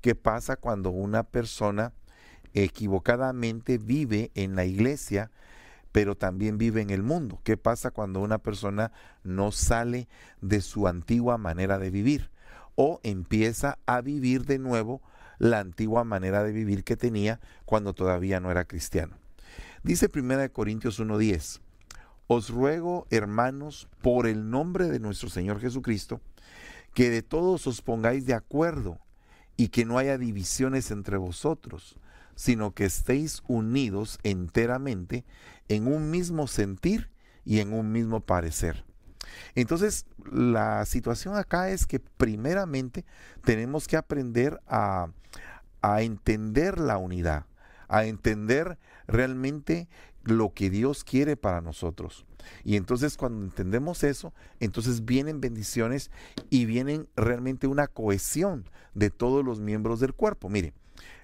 ¿Qué pasa cuando una persona equivocadamente vive en la iglesia, pero también vive en el mundo? ¿Qué pasa cuando una persona no sale de su antigua manera de vivir o empieza a vivir de nuevo la antigua manera de vivir que tenía cuando todavía no era cristiano? Dice 1 Corintios 1:10, os ruego, hermanos, por el nombre de nuestro Señor Jesucristo, que de todos os pongáis de acuerdo y que no haya divisiones entre vosotros, sino que estéis unidos enteramente en un mismo sentir y en un mismo parecer. Entonces, la situación acá es que primeramente tenemos que aprender a, a entender la unidad, a entender realmente lo que Dios quiere para nosotros. Y entonces cuando entendemos eso, entonces vienen bendiciones y vienen realmente una cohesión de todos los miembros del cuerpo. Mire,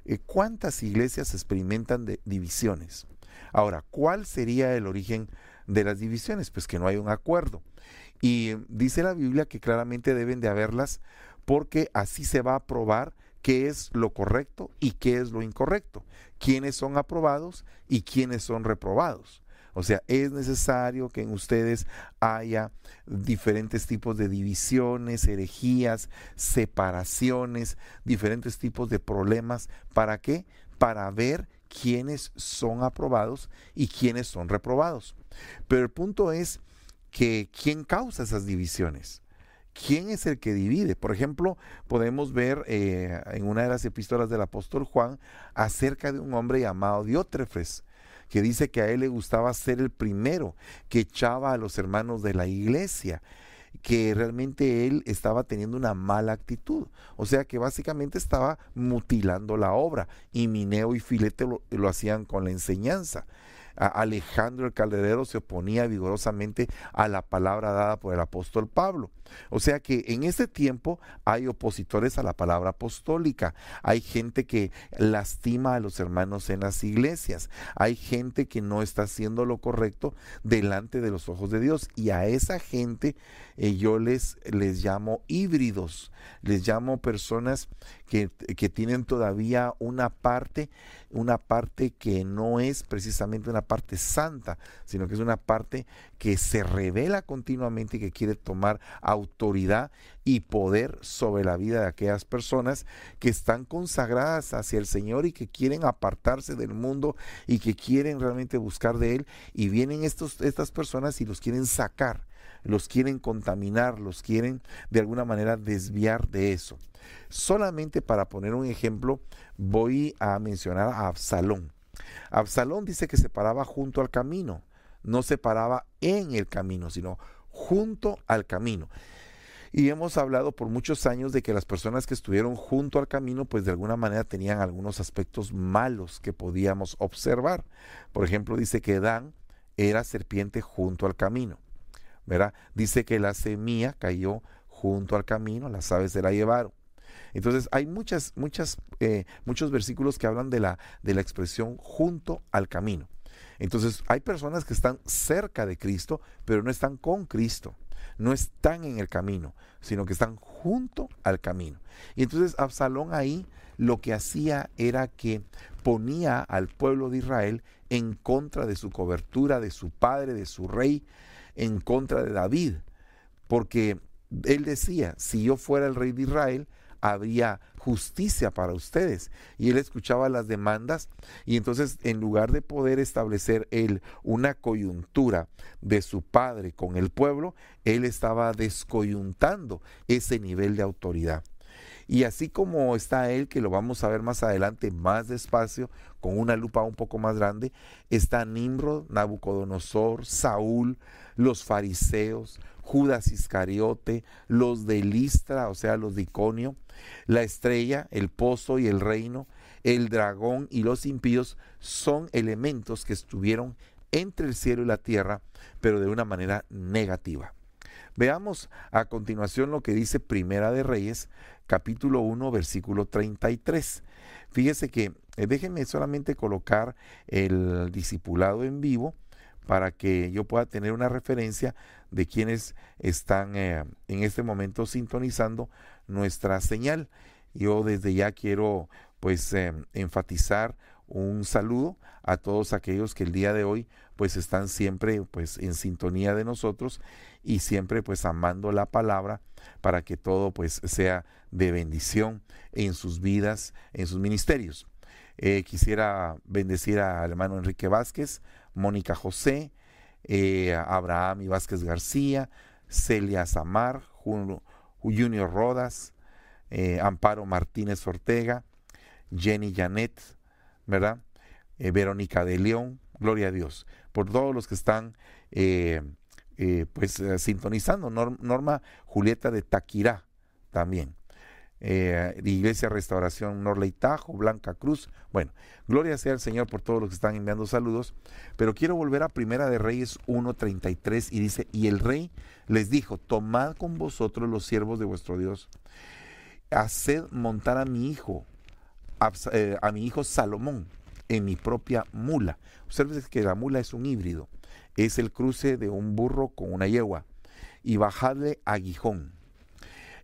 eh, ¿cuántas iglesias experimentan de divisiones? Ahora, ¿cuál sería el origen de las divisiones? Pues que no hay un acuerdo. Y dice la Biblia que claramente deben de haberlas porque así se va a probar qué es lo correcto y qué es lo incorrecto, quiénes son aprobados y quiénes son reprobados. O sea, es necesario que en ustedes haya diferentes tipos de divisiones, herejías, separaciones, diferentes tipos de problemas. ¿Para qué? Para ver quiénes son aprobados y quiénes son reprobados. Pero el punto es que quién causa esas divisiones. ¿Quién es el que divide? Por ejemplo, podemos ver eh, en una de las epístolas del apóstol Juan acerca de un hombre llamado Diótrefes, que dice que a él le gustaba ser el primero que echaba a los hermanos de la iglesia que realmente él estaba teniendo una mala actitud. O sea que básicamente estaba mutilando la obra. Y Mineo y Filete lo hacían con la enseñanza. Alejandro el Calderero se oponía vigorosamente a la palabra dada por el apóstol Pablo. O sea que en este tiempo hay opositores a la palabra apostólica, hay gente que lastima a los hermanos en las iglesias, hay gente que no está haciendo lo correcto delante de los ojos de Dios. Y a esa gente eh, yo les, les llamo híbridos, les llamo personas que, que tienen todavía una parte una parte que no es precisamente una parte santa, sino que es una parte que se revela continuamente y que quiere tomar autoridad y poder sobre la vida de aquellas personas que están consagradas hacia el Señor y que quieren apartarse del mundo y que quieren realmente buscar de Él. Y vienen estos, estas personas y los quieren sacar, los quieren contaminar, los quieren de alguna manera desviar de eso. Solamente para poner un ejemplo, voy a mencionar a Absalón. Absalón dice que se paraba junto al camino, no se paraba en el camino, sino junto al camino. Y hemos hablado por muchos años de que las personas que estuvieron junto al camino, pues de alguna manera tenían algunos aspectos malos que podíamos observar. Por ejemplo, dice que Dan era serpiente junto al camino. Dice que la semilla cayó junto al camino, las aves se la llevaron. Entonces hay muchas, muchas, eh, muchos versículos que hablan de la, de la expresión junto al camino. Entonces hay personas que están cerca de Cristo, pero no están con Cristo, no están en el camino, sino que están junto al camino. Y entonces Absalón ahí lo que hacía era que ponía al pueblo de Israel en contra de su cobertura, de su padre, de su rey, en contra de David, porque él decía, si yo fuera el rey de Israel, habría justicia para ustedes. Y él escuchaba las demandas y entonces en lugar de poder establecer él una coyuntura de su padre con el pueblo, él estaba descoyuntando ese nivel de autoridad. Y así como está él, que lo vamos a ver más adelante, más despacio, con una lupa un poco más grande, está Nimrod, Nabucodonosor, Saúl, los fariseos, Judas Iscariote, los de Listra, o sea, los de Iconio, la estrella, el pozo y el reino, el dragón y los impíos son elementos que estuvieron entre el cielo y la tierra, pero de una manera negativa. Veamos a continuación lo que dice Primera de Reyes, capítulo 1, versículo 33. Fíjese que eh, déjenme solamente colocar el discipulado en vivo para que yo pueda tener una referencia de quienes están eh, en este momento sintonizando nuestra señal. yo desde ya quiero pues em, enfatizar un saludo a todos aquellos que el día de hoy pues están siempre pues en sintonía de nosotros y siempre pues amando la palabra para que todo pues sea de bendición en sus vidas, en sus ministerios. Eh, quisiera bendecir al hermano Enrique Vázquez, Mónica José, eh, Abraham y Vázquez García, Celia Samar, Junior Rodas, eh, Amparo Martínez Ortega, Jenny Janet, ¿verdad? Verónica de León, gloria a Dios, por todos los que están pues sintonizando. Norma Julieta de Taquirá también eh, Iglesia Restauración Norley Tajo, Blanca Cruz. Bueno, gloria sea al Señor por todos los que están enviando saludos, pero quiero volver a Primera de Reyes 1.33 y dice, y el rey les dijo, tomad con vosotros los siervos de vuestro Dios, haced montar a mi hijo, eh, a mi hijo Salomón, en mi propia mula. Observen que la mula es un híbrido, es el cruce de un burro con una yegua, y bajadle aguijón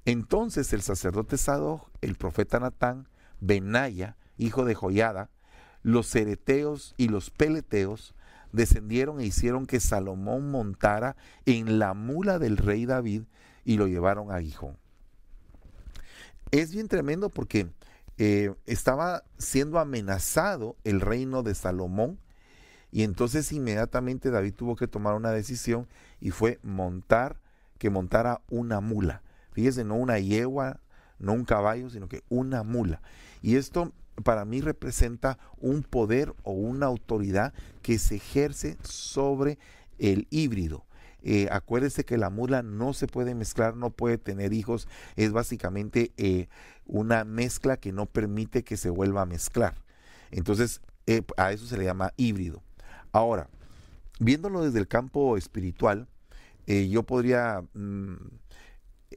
entonces el sacerdote Sadoc, el profeta Natán, Benaya, hijo de Joyada, los cereteos y los peleteos descendieron e hicieron que Salomón montara en la mula del rey David y lo llevaron a Gijón. Es bien tremendo porque eh, estaba siendo amenazado el reino de Salomón y entonces inmediatamente David tuvo que tomar una decisión y fue montar, que montara una mula. Fíjese, no una yegua, no un caballo, sino que una mula. Y esto para mí representa un poder o una autoridad que se ejerce sobre el híbrido. Eh, acuérdese que la mula no se puede mezclar, no puede tener hijos, es básicamente eh, una mezcla que no permite que se vuelva a mezclar. Entonces, eh, a eso se le llama híbrido. Ahora, viéndolo desde el campo espiritual, yo podría mm,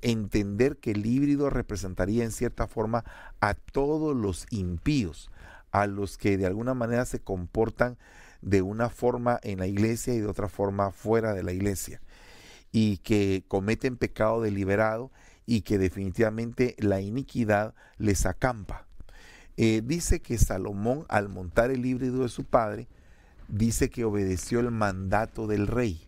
entender que el híbrido representaría en cierta forma a todos los impíos, a los que de alguna manera se comportan de una forma en la iglesia y de otra forma fuera de la iglesia, y que cometen pecado deliberado y que definitivamente la iniquidad les acampa. Eh, dice que Salomón al montar el híbrido de su padre, dice que obedeció el mandato del rey.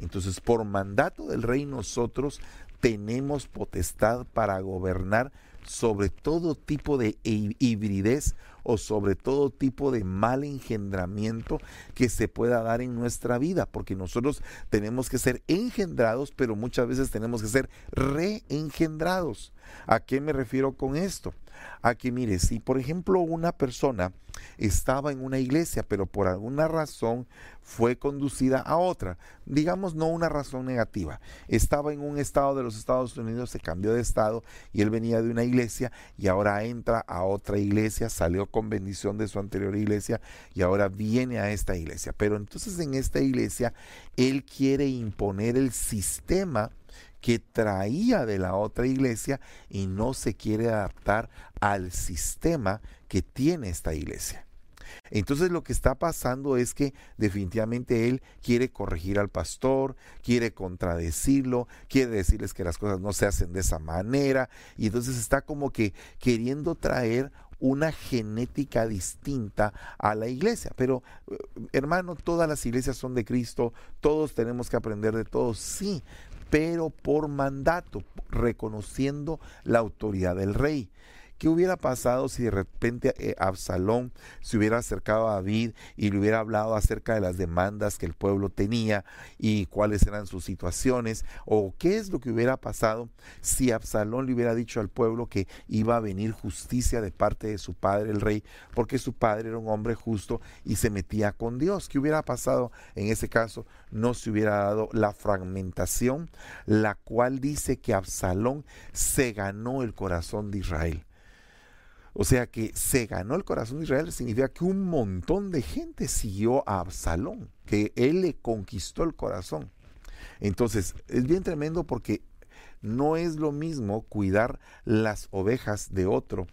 Entonces, por mandato del rey nosotros tenemos potestad para gobernar sobre todo tipo de hibridez o sobre todo tipo de mal engendramiento que se pueda dar en nuestra vida, porque nosotros tenemos que ser engendrados, pero muchas veces tenemos que ser reengendrados. ¿A qué me refiero con esto? A que mire, si por ejemplo una persona estaba en una iglesia, pero por alguna razón fue conducida a otra, digamos no una razón negativa, estaba en un estado de los Estados Unidos, se cambió de estado y él venía de una iglesia y ahora entra a otra iglesia, salió con bendición de su anterior iglesia y ahora viene a esta iglesia. Pero entonces en esta iglesia él quiere imponer el sistema que traía de la otra iglesia y no se quiere adaptar al sistema que tiene esta iglesia. Entonces lo que está pasando es que definitivamente él quiere corregir al pastor, quiere contradecirlo, quiere decirles que las cosas no se hacen de esa manera y entonces está como que queriendo traer una genética distinta a la iglesia. Pero, eh, hermano, todas las iglesias son de Cristo, todos tenemos que aprender de todos, sí, pero por mandato, reconociendo la autoridad del rey. ¿Qué hubiera pasado si de repente eh, Absalón se hubiera acercado a David y le hubiera hablado acerca de las demandas que el pueblo tenía y cuáles eran sus situaciones? ¿O qué es lo que hubiera pasado si Absalón le hubiera dicho al pueblo que iba a venir justicia de parte de su padre el rey, porque su padre era un hombre justo y se metía con Dios? ¿Qué hubiera pasado en ese caso? No se hubiera dado la fragmentación, la cual dice que Absalón se ganó el corazón de Israel. O sea que se ganó el corazón de Israel significa que un montón de gente siguió a Absalón, que él le conquistó el corazón. Entonces, es bien tremendo porque no es lo mismo cuidar las ovejas de otro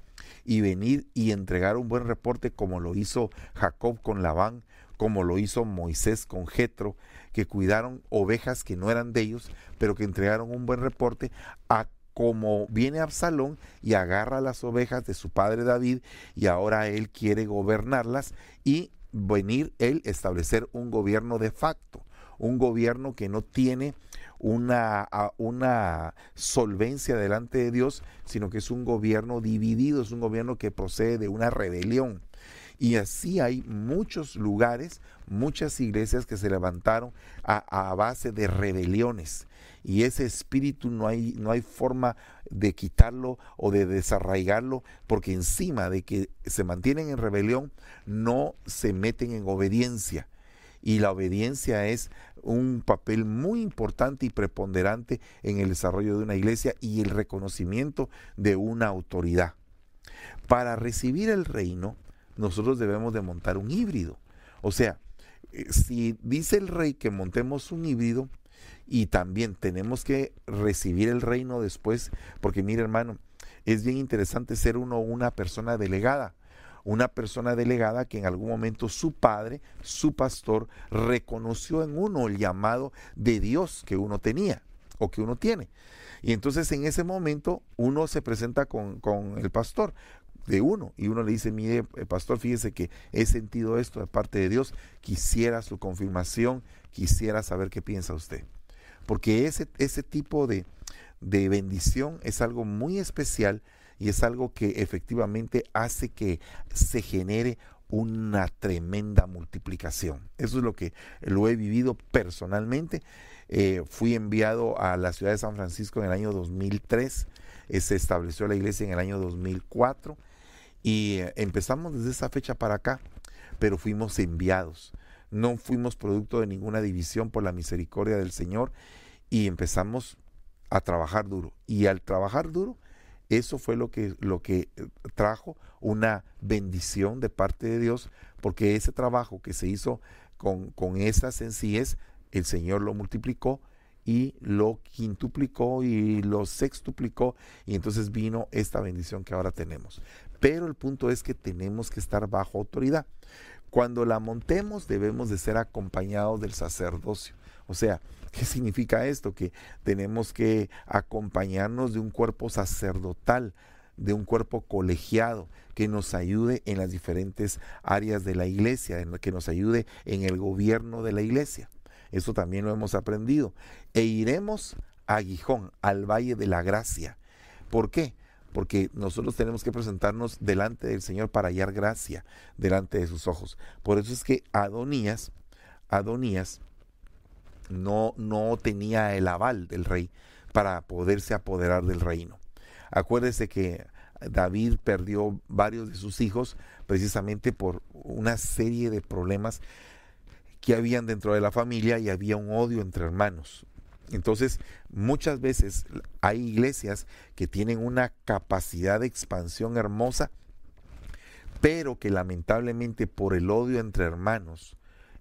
y venir y entregar un buen reporte como lo hizo Jacob con Labán, como lo hizo Moisés con Jetro, que cuidaron ovejas que no eran de ellos, pero que entregaron un buen reporte, a como viene Absalón y agarra las ovejas de su padre David y ahora él quiere gobernarlas y venir él establecer un gobierno de facto, un gobierno que no tiene una, una solvencia delante de Dios, sino que es un gobierno dividido, es un gobierno que procede de una rebelión. Y así hay muchos lugares, muchas iglesias que se levantaron a, a base de rebeliones y ese espíritu no hay, no hay forma de quitarlo o de desarraigarlo, porque encima de que se mantienen en rebelión, no se meten en obediencia. Y la obediencia es un papel muy importante y preponderante en el desarrollo de una iglesia y el reconocimiento de una autoridad. Para recibir el reino, nosotros debemos de montar un híbrido. O sea, eh, si dice el rey que montemos un híbrido, y también tenemos que recibir el reino después, porque mire hermano, es bien interesante ser uno una persona delegada, una persona delegada que en algún momento su padre, su pastor, reconoció en uno el llamado de Dios que uno tenía o que uno tiene. Y entonces en ese momento uno se presenta con, con el pastor de uno y uno le dice, mire, eh, pastor, fíjese que he sentido esto de parte de Dios, quisiera su confirmación, quisiera saber qué piensa usted porque ese, ese tipo de, de bendición es algo muy especial y es algo que efectivamente hace que se genere una tremenda multiplicación. Eso es lo que lo he vivido personalmente. Eh, fui enviado a la ciudad de San Francisco en el año 2003, eh, se estableció la iglesia en el año 2004 y eh, empezamos desde esa fecha para acá, pero fuimos enviados no fuimos producto de ninguna división por la misericordia del Señor y empezamos a trabajar duro. Y al trabajar duro, eso fue lo que, lo que eh, trajo una bendición de parte de Dios, porque ese trabajo que se hizo con, con esa sencillez, el Señor lo multiplicó y lo quintuplicó y lo sextuplicó y entonces vino esta bendición que ahora tenemos. Pero el punto es que tenemos que estar bajo autoridad. Cuando la montemos debemos de ser acompañados del sacerdocio. O sea, ¿qué significa esto? Que tenemos que acompañarnos de un cuerpo sacerdotal, de un cuerpo colegiado que nos ayude en las diferentes áreas de la iglesia, que nos ayude en el gobierno de la iglesia. Eso también lo hemos aprendido. E iremos a Gijón, al Valle de la Gracia. ¿Por qué? Porque nosotros tenemos que presentarnos delante del Señor para hallar gracia delante de sus ojos. Por eso es que Adonías, Adonías no, no tenía el aval del rey para poderse apoderar del reino. Acuérdese que David perdió varios de sus hijos precisamente por una serie de problemas que habían dentro de la familia y había un odio entre hermanos. Entonces, muchas veces hay iglesias que tienen una capacidad de expansión hermosa, pero que lamentablemente por el odio entre hermanos,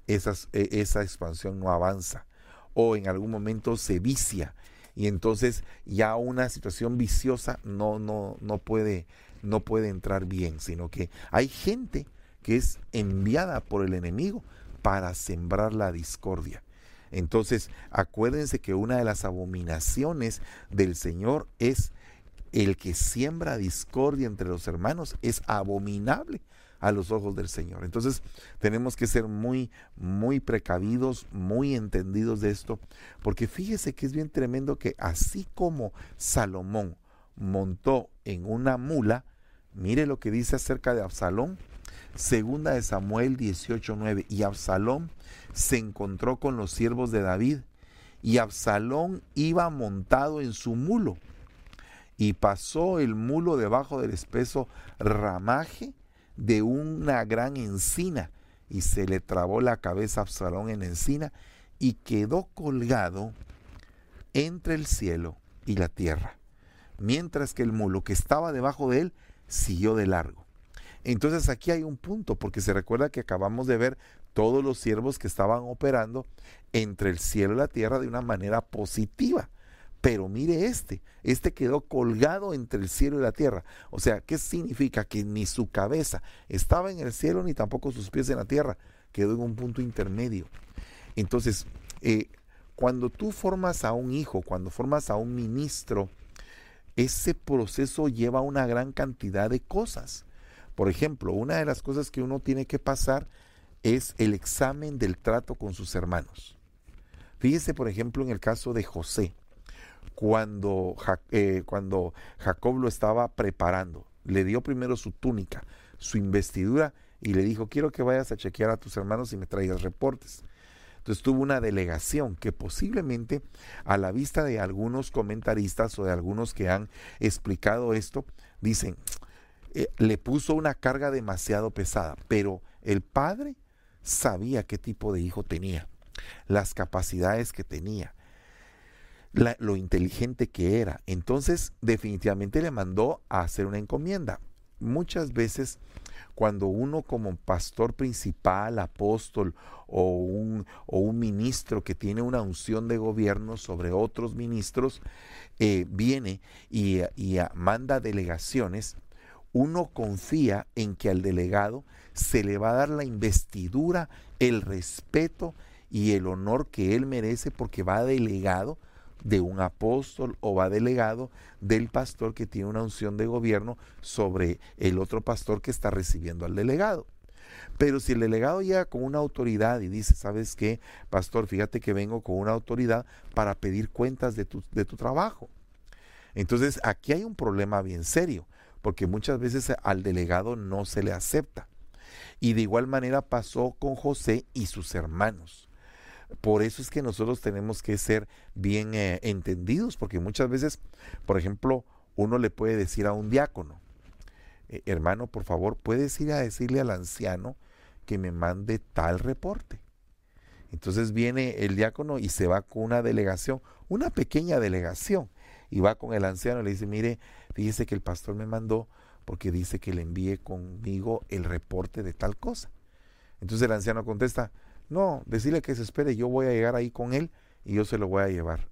e, esa expansión no avanza o en algún momento se vicia y entonces ya una situación viciosa no, no, no, puede, no puede entrar bien, sino que hay gente que es enviada por el enemigo para sembrar la discordia. Entonces, acuérdense que una de las abominaciones del Señor es el que siembra discordia entre los hermanos, es abominable a los ojos del Señor. Entonces tenemos que ser muy, muy precavidos, muy entendidos de esto, porque fíjese que es bien tremendo que así como Salomón montó en una mula, mire lo que dice acerca de Absalón, segunda de Samuel 18:9, y Absalón se encontró con los siervos de David y Absalón iba montado en su mulo y pasó el mulo debajo del espeso ramaje de una gran encina y se le trabó la cabeza a Absalón en encina y quedó colgado entre el cielo y la tierra, mientras que el mulo que estaba debajo de él siguió de largo. Entonces aquí hay un punto, porque se recuerda que acabamos de ver todos los siervos que estaban operando entre el cielo y la tierra de una manera positiva. Pero mire este, este quedó colgado entre el cielo y la tierra. O sea, ¿qué significa? Que ni su cabeza estaba en el cielo ni tampoco sus pies en la tierra. Quedó en un punto intermedio. Entonces, eh, cuando tú formas a un hijo, cuando formas a un ministro, ese proceso lleva una gran cantidad de cosas. Por ejemplo, una de las cosas que uno tiene que pasar es el examen del trato con sus hermanos. Fíjese, por ejemplo, en el caso de José, cuando, eh, cuando Jacob lo estaba preparando, le dio primero su túnica, su investidura y le dijo, quiero que vayas a chequear a tus hermanos y me traigas reportes. Entonces tuvo una delegación que posiblemente a la vista de algunos comentaristas o de algunos que han explicado esto, dicen, eh, le puso una carga demasiado pesada, pero el padre sabía qué tipo de hijo tenía, las capacidades que tenía, lo inteligente que era. Entonces definitivamente le mandó a hacer una encomienda. Muchas veces cuando uno como pastor principal, apóstol o un, o un ministro que tiene una unción de gobierno sobre otros ministros, eh, viene y, y manda delegaciones, uno confía en que al delegado se le va a dar la investidura, el respeto y el honor que él merece porque va delegado de un apóstol o va delegado del pastor que tiene una unción de gobierno sobre el otro pastor que está recibiendo al delegado. Pero si el delegado llega con una autoridad y dice, ¿sabes qué, pastor? Fíjate que vengo con una autoridad para pedir cuentas de tu, de tu trabajo. Entonces aquí hay un problema bien serio, porque muchas veces al delegado no se le acepta. Y de igual manera pasó con José y sus hermanos. Por eso es que nosotros tenemos que ser bien eh, entendidos, porque muchas veces, por ejemplo, uno le puede decir a un diácono, eh, hermano, por favor, puedes ir a decirle al anciano que me mande tal reporte. Entonces viene el diácono y se va con una delegación, una pequeña delegación, y va con el anciano y le dice, mire, fíjese que el pastor me mandó porque dice que le envíe conmigo el reporte de tal cosa. Entonces el anciano contesta, no, decirle que se espere, yo voy a llegar ahí con él y yo se lo voy a llevar.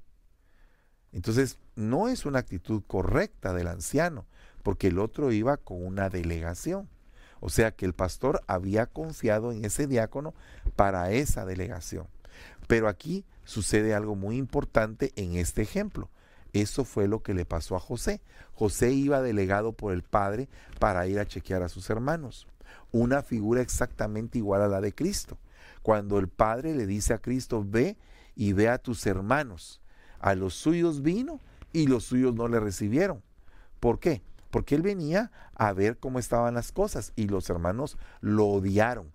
Entonces, no es una actitud correcta del anciano, porque el otro iba con una delegación. O sea que el pastor había confiado en ese diácono para esa delegación. Pero aquí sucede algo muy importante en este ejemplo. Eso fue lo que le pasó a José. José iba delegado por el padre para ir a chequear a sus hermanos. Una figura exactamente igual a la de Cristo cuando el Padre le dice a Cristo, ve y ve a tus hermanos. A los suyos vino y los suyos no le recibieron. ¿Por qué? Porque él venía a ver cómo estaban las cosas y los hermanos lo odiaron,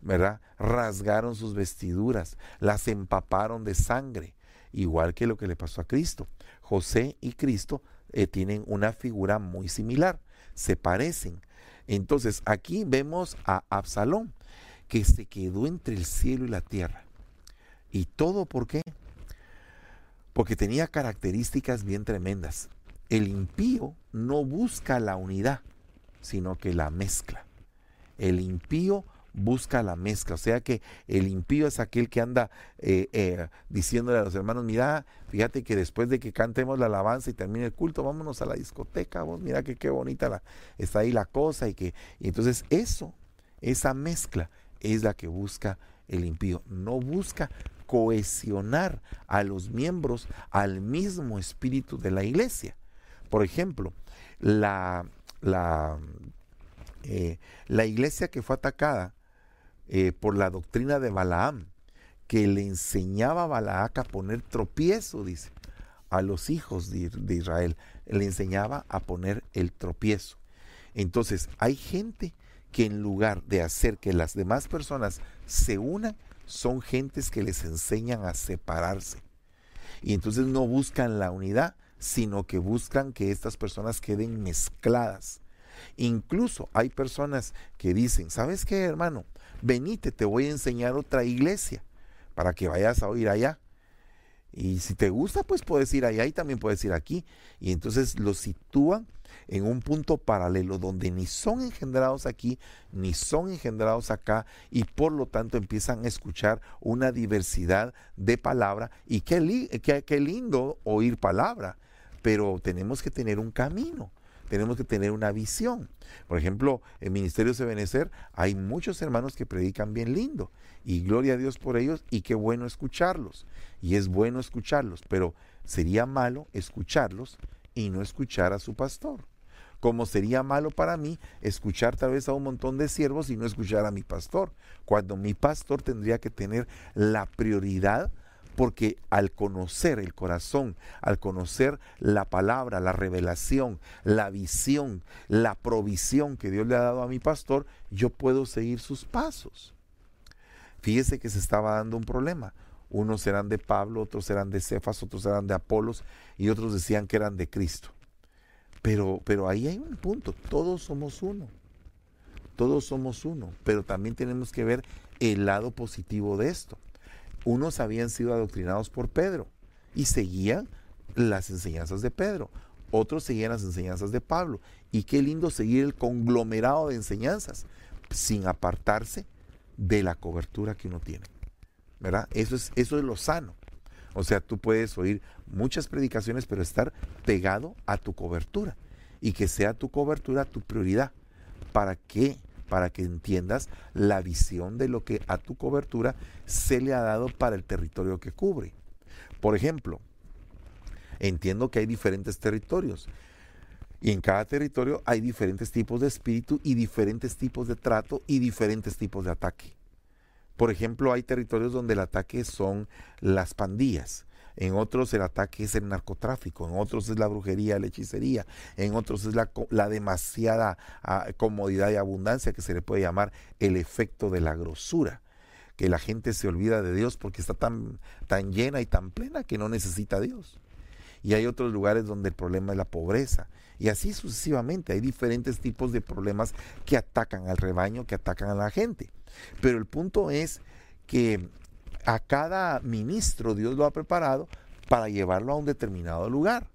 ¿verdad? Rasgaron sus vestiduras, las empaparon de sangre, igual que lo que le pasó a Cristo. José y Cristo eh, tienen una figura muy similar, se parecen. Entonces aquí vemos a Absalón que se quedó entre el cielo y la tierra. ¿Y todo por qué? Porque tenía características bien tremendas. El impío no busca la unidad, sino que la mezcla. El impío busca la mezcla. O sea que el impío es aquel que anda eh, eh, diciéndole a los hermanos, mira, fíjate que después de que cantemos la alabanza y termine el culto, vámonos a la discoteca, vos mira que qué bonita está ahí la cosa y que entonces eso, esa mezcla es la que busca el impío. No busca cohesionar a los miembros al mismo espíritu de la iglesia. Por ejemplo, la, la, eh, la iglesia que fue atacada eh, por la doctrina de Balaam, que le enseñaba a Balaak a poner tropiezo, dice, a los hijos de, de Israel, le enseñaba a poner el tropiezo. Entonces, hay gente que en lugar de hacer que las demás personas se unan, son gentes que les enseñan a separarse. Y entonces no buscan la unidad, sino que buscan que estas personas queden mezcladas. Incluso hay personas que dicen, ¿sabes qué, hermano? Venite, te voy a enseñar otra iglesia para que vayas a oír allá. Y si te gusta, pues puedes ir allá y también puedes ir aquí. Y entonces lo sitúan en un punto paralelo donde ni son engendrados aquí, ni son engendrados acá, y por lo tanto empiezan a escuchar una diversidad de palabra. Y qué, lindo oír palabra, pero tenemos que tener un camino tenemos que tener una visión. Por ejemplo, en Ministerio de Benecer hay muchos hermanos que predican bien lindo y gloria a Dios por ellos y qué bueno escucharlos. Y es bueno escucharlos, pero sería malo escucharlos y no escuchar a su pastor. Como sería malo para mí escuchar tal vez a un montón de siervos y no escuchar a mi pastor, cuando mi pastor tendría que tener la prioridad porque al conocer el corazón, al conocer la palabra, la revelación, la visión, la provisión que Dios le ha dado a mi pastor, yo puedo seguir sus pasos. Fíjese que se estaba dando un problema. Unos eran de Pablo, otros eran de Cefas, otros eran de Apolos y otros decían que eran de Cristo. Pero, pero ahí hay un punto, todos somos uno. Todos somos uno, pero también tenemos que ver el lado positivo de esto unos habían sido adoctrinados por Pedro y seguían las enseñanzas de Pedro, otros seguían las enseñanzas de Pablo. Y qué lindo seguir el conglomerado de enseñanzas sin apartarse de la cobertura que uno tiene. ¿Verdad? Eso es, eso es lo sano. O sea, tú puedes oír muchas predicaciones, pero estar pegado a tu cobertura y que sea tu cobertura tu prioridad. ¿Para qué? Para que entiendas la visión de lo que a tu cobertura se le ha dado para el territorio que cubre. Por ejemplo, entiendo que hay diferentes territorios y en cada territorio hay diferentes tipos de espíritu y diferentes tipos de trato y diferentes tipos de ataque. Por ejemplo, hay territorios donde el ataque son las pandillas en otros el ataque es el narcotráfico, en otros es la brujería, la hechicería, en otros es la, demasiada ah, comodidad y abundancia que se le puede llamar el efecto de la grosura que la gente se olvida de Dios porque está tan, tan llena y tan plena que no necesita a Dios. Y hay otros lugares donde el problema es la pobreza. Y así sucesivamente. Hay diferentes tipos de problemas que atacan al rebaño, que atacan a la gente. Pero el punto es que a cada ministro Dios lo ha preparado para llevarlo a un determinado lugar.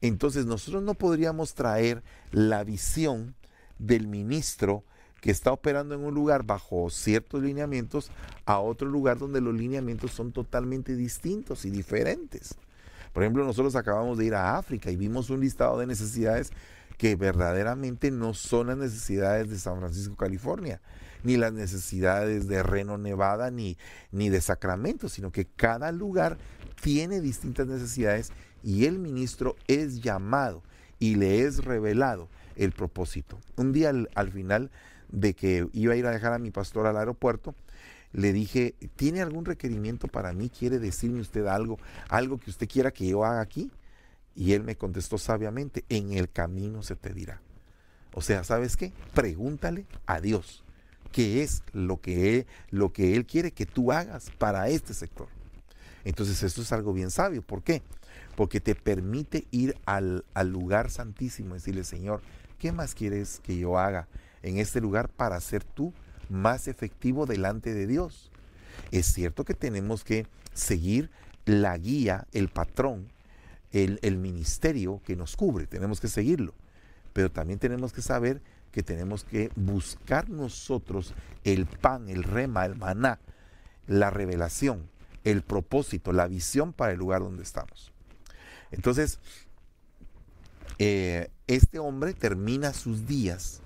Entonces nosotros no podríamos traer la visión del ministro que está operando en un lugar bajo ciertos lineamientos a otro lugar donde los lineamientos son totalmente distintos y diferentes. Por ejemplo, nosotros acabamos de ir a África y vimos un listado de necesidades que verdaderamente no son las necesidades de San Francisco, California ni las necesidades de Reno, Nevada, ni, ni de Sacramento, sino que cada lugar tiene distintas necesidades y el ministro es llamado y le es revelado el propósito. Un día al, final de que iba a ir a dejar a mi pastor al aeropuerto, le dije, ¿tiene algún requerimiento para mí? ¿Quiere decirme usted algo? ¿Algo que usted quiera que yo haga aquí? Y él me contestó sabiamente, en el camino se te dirá. O sea, ¿sabes qué? Pregúntale a Dios qué es lo que, él, lo que Él quiere que tú hagas para este sector. Entonces esto es algo bien sabio. ¿Por qué? Porque te permite ir al, al lugar santísimo y decirle, Señor, ¿qué más quieres que yo haga en este lugar para ser tú más efectivo delante de Dios? Es cierto que tenemos que seguir la guía, el patrón, el, ministerio que nos cubre, tenemos que seguirlo, pero también tenemos que saber que tenemos que buscar nosotros el pan, el rema, el maná, la revelación, el propósito, la visión para el lugar donde estamos. Entonces, eh, este hombre termina sus días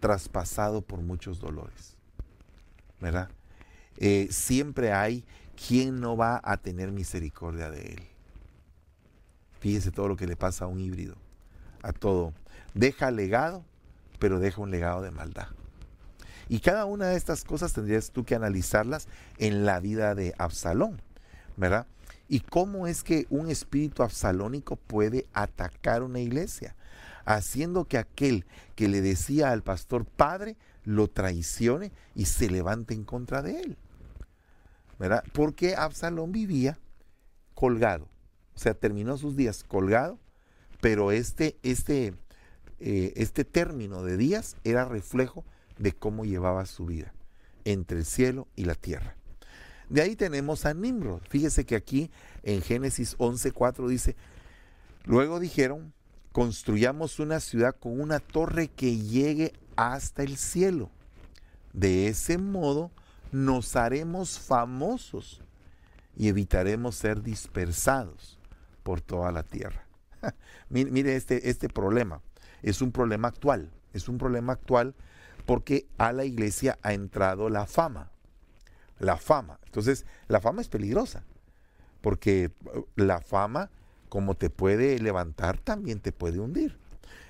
traspasado por muchos dolores, ¿verdad? Eh, siempre hay quien no va a tener misericordia de él. Fíjese todo lo que le pasa a un híbrido, a todo. Deja legado pero deja un legado de maldad. Y cada una de estas cosas tendrías tú que analizarlas en la vida de Absalón, ¿verdad? ¿Y cómo es que un espíritu absalónico puede atacar una iglesia? Haciendo que aquel que le decía al pastor padre lo traicione y se levante en contra de él. ¿Verdad? Porque Absalón vivía colgado. O sea, terminó sus días colgado, pero este, este, eh, este término de días era reflejo de cómo llevaba su vida entre el cielo y la tierra. De ahí tenemos a Nimrod. Fíjese que aquí en Génesis 11:4 dice, luego dijeron, construyamos una ciudad con una torre que llegue hasta el cielo. De ese modo nos haremos famosos y evitaremos ser dispersados por toda la tierra. mire este, este problema es un problema actual. Es un problema actual porque a la iglesia ha entrado la fama. La fama. Entonces, la fama es peligrosa porque uh, la fama como te puede levantar, también te puede hundir.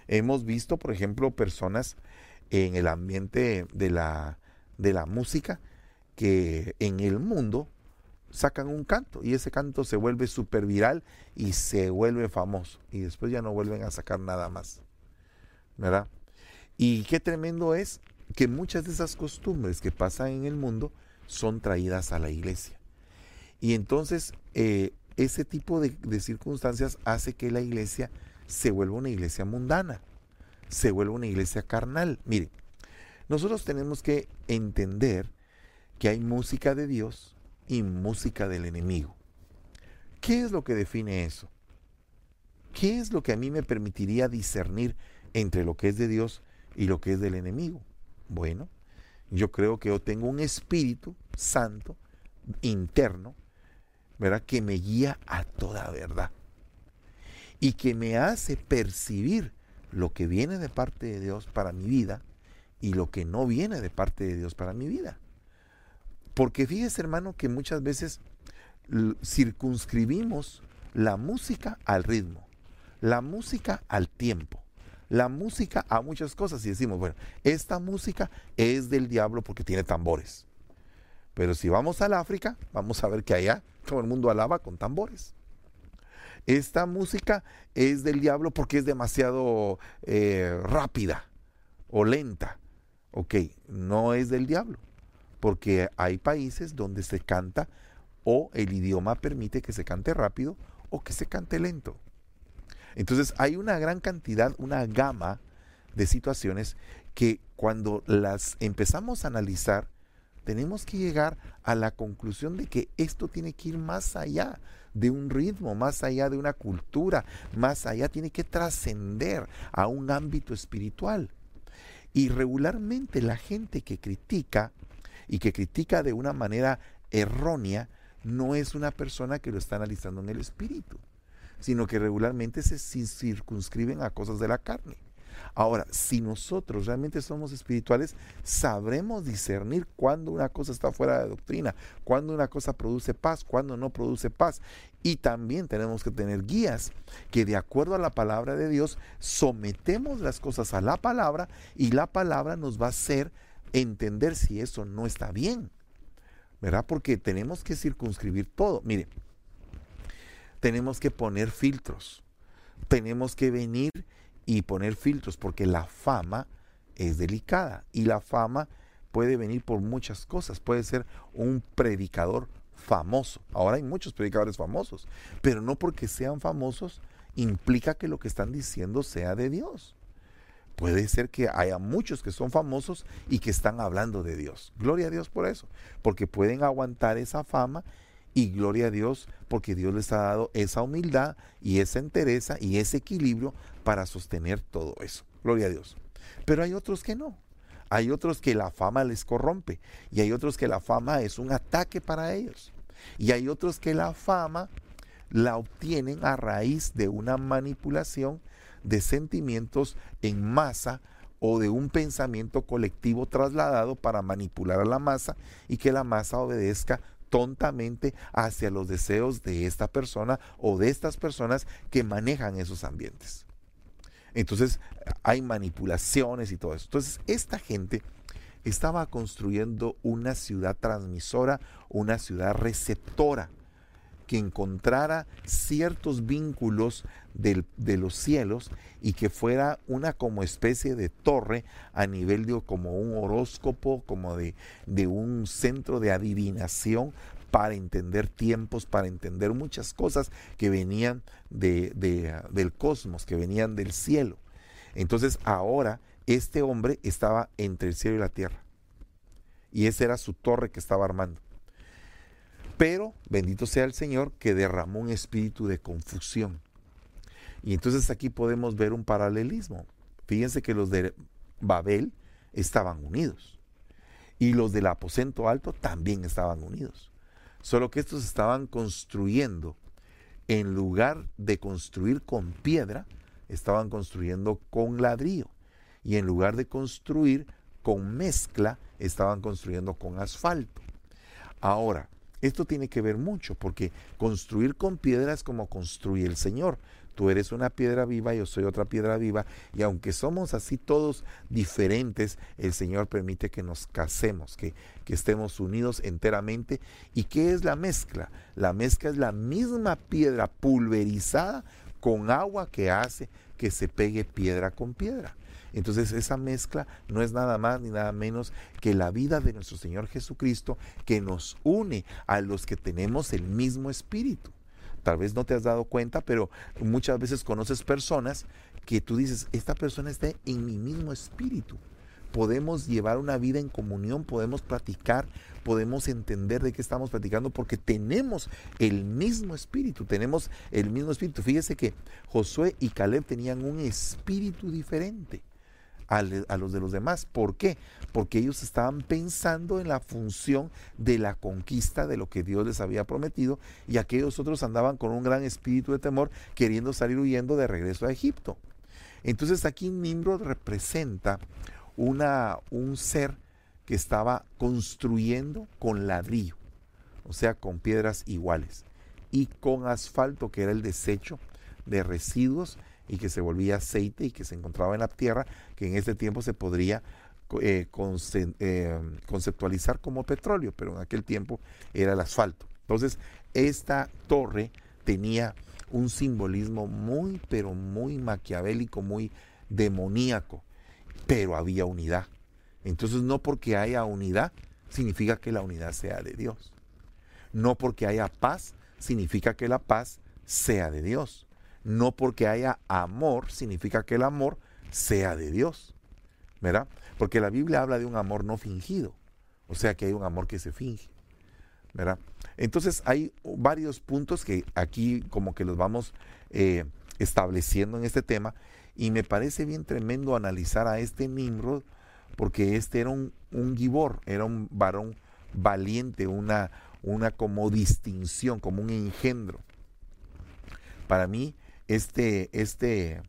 Hemos visto, por ejemplo, personas en el ambiente de la, de la música que en el mundo sacan un canto y ese canto se vuelve súper viral y se vuelve famoso y después ya no vuelven a sacar nada más. ¿Verdad? Y qué tremendo es que muchas de esas costumbres que pasan en el mundo son traídas a la iglesia. Y entonces eh, ese tipo de, de circunstancias hace que la iglesia se vuelva una iglesia mundana, se vuelva una iglesia carnal. Mire, nosotros tenemos que entender que hay música de Dios y música del enemigo. ¿Qué es lo que define eso? ¿Qué es lo que a mí me permitiría discernir entre lo que es de Dios y lo que es del enemigo? Bueno, yo creo que yo tengo un espíritu santo interno, ¿verdad? Que me guía a toda verdad y que me hace percibir lo que viene de parte de Dios para mi vida y lo que no viene de parte de Dios para mi vida. Porque fíjese, hermano, que muchas veces circunscribimos la música al ritmo, la música al tiempo, la música a muchas cosas y decimos, bueno, esta música es del diablo porque tiene tambores. Pero si vamos al África, vamos a ver que allá todo el mundo alaba con tambores. Esta música es del diablo porque es demasiado eh, rápida o lenta. Ok, no es del diablo porque hay países donde se canta o el idioma permite que se cante rápido o que se cante lento. Entonces hay una gran cantidad, una gama de situaciones que cuando las empezamos a analizar, tenemos que llegar a la conclusión de que esto tiene que ir más allá de un ritmo, más allá de una cultura, más allá, tiene que trascender a un ámbito espiritual. Y regularmente la gente que critica y que critica de una manera errónea, no es una persona que lo está analizando en el espíritu, sino que regularmente se circunscriben a cosas de la carne. Ahora, si nosotros realmente somos espirituales, sabremos discernir cuando una cosa está fuera de doctrina, cuando una cosa produce paz, cuando no produce paz. Y también tenemos que tener guías que de acuerdo a la palabra de Dios sometemos las cosas a la palabra y la palabra nos va a hacer entender si eso no está bien, ¿verdad? Porque tenemos que circunscribir todo. Mire, tenemos que poner filtros, tenemos que venir y poner filtros, porque la fama es delicada y la fama puede venir por muchas cosas. Puede ser un predicador famoso. Ahora hay muchos predicadores famosos, pero no porque sean famosos implica que lo que están diciendo sea de Dios puede ser que haya muchos que son famosos y que están hablando de Dios. Gloria a Dios por eso, porque pueden aguantar esa fama y gloria a Dios porque Dios les ha dado esa humildad y esa entereza y ese equilibrio para sostener todo eso. Gloria a Dios. Pero hay otros que no. Hay otros que la fama les corrompe y hay otros que la fama es un ataque para ellos. Y hay otros que la fama la obtienen a raíz de una manipulación de sentimientos en masa o de un pensamiento colectivo trasladado para manipular a la masa y que la masa obedezca tontamente hacia los deseos de esta persona o de estas personas que manejan esos ambientes. Entonces hay manipulaciones y todo eso. Entonces esta gente estaba construyendo una ciudad transmisora, una ciudad receptora que encontrara ciertos vínculos de los cielos y que fuera una como especie de torre a nivel de como un horóscopo, como de, de un centro de adivinación para entender tiempos, para entender muchas cosas que venían de, del cosmos, que venían del cielo. Entonces ahora este hombre estaba entre el cielo y la tierra. Y esa era su torre que estaba armando. Pero bendito sea el Señor que derramó un espíritu de confusión. Y entonces aquí podemos ver un paralelismo. Fíjense que los de Babel estaban unidos. Y los del aposento alto también estaban unidos. Solo que estos estaban construyendo, en lugar de construir con piedra, estaban construyendo con ladrillo. Y en lugar de construir con mezcla, estaban construyendo con asfalto. Ahora, esto tiene que ver mucho, porque construir con piedra es como construir el Señor. Tú eres una piedra viva, yo soy otra piedra viva, y aunque somos así todos diferentes, el Señor permite que nos casemos, que, que estemos unidos enteramente. ¿Y qué es la mezcla? La mezcla es la misma piedra pulverizada con agua que hace que se pegue piedra con piedra. Entonces esa mezcla no es nada más ni nada menos que la vida de nuestro Señor Jesucristo que nos une a los que tenemos el mismo espíritu. Tal vez no te has dado cuenta, pero muchas veces conoces personas que tú dices, esta persona está en mi mismo espíritu. Podemos llevar una vida en comunión, podemos platicar, podemos entender de qué estamos platicando porque tenemos el mismo espíritu, tenemos el mismo espíritu. Fíjese que Josué y Caleb tenían un espíritu diferente a, los de los demás. ¿Por qué? Porque ellos estaban pensando en la función de la conquista de lo que Dios les había prometido y aquellos otros andaban con un gran espíritu de temor queriendo salir huyendo de regreso a Egipto. Entonces aquí Nimrod representa una, un ser que estaba construyendo con ladrillo, o sea, con piedras iguales, y con asfalto, que era el desecho de residuos y que se volvía aceite y que se encontraba en la tierra, que en este tiempo se podría eh, eh, conceptualizar como petróleo, pero en aquel tiempo era el asfalto. Entonces, esta torre tenía un simbolismo muy, pero muy maquiavélico, muy demoníaco, pero había unidad. Entonces, no porque haya unidad, significa que la unidad sea de Dios. No porque haya paz, significa que la paz sea de Dios. No porque haya amor significa que el amor sea de Dios. ¿Verdad? Porque la Biblia habla de un amor no fingido. O sea que hay un amor que se finge. ¿Verdad? Entonces hay varios puntos que aquí como que los vamos eh, estableciendo en este tema. Y me parece bien tremendo analizar a este Nimrod, porque este era un, un gibor, era un varón valiente, una, una como distinción, como un engendro. Para mí, este, este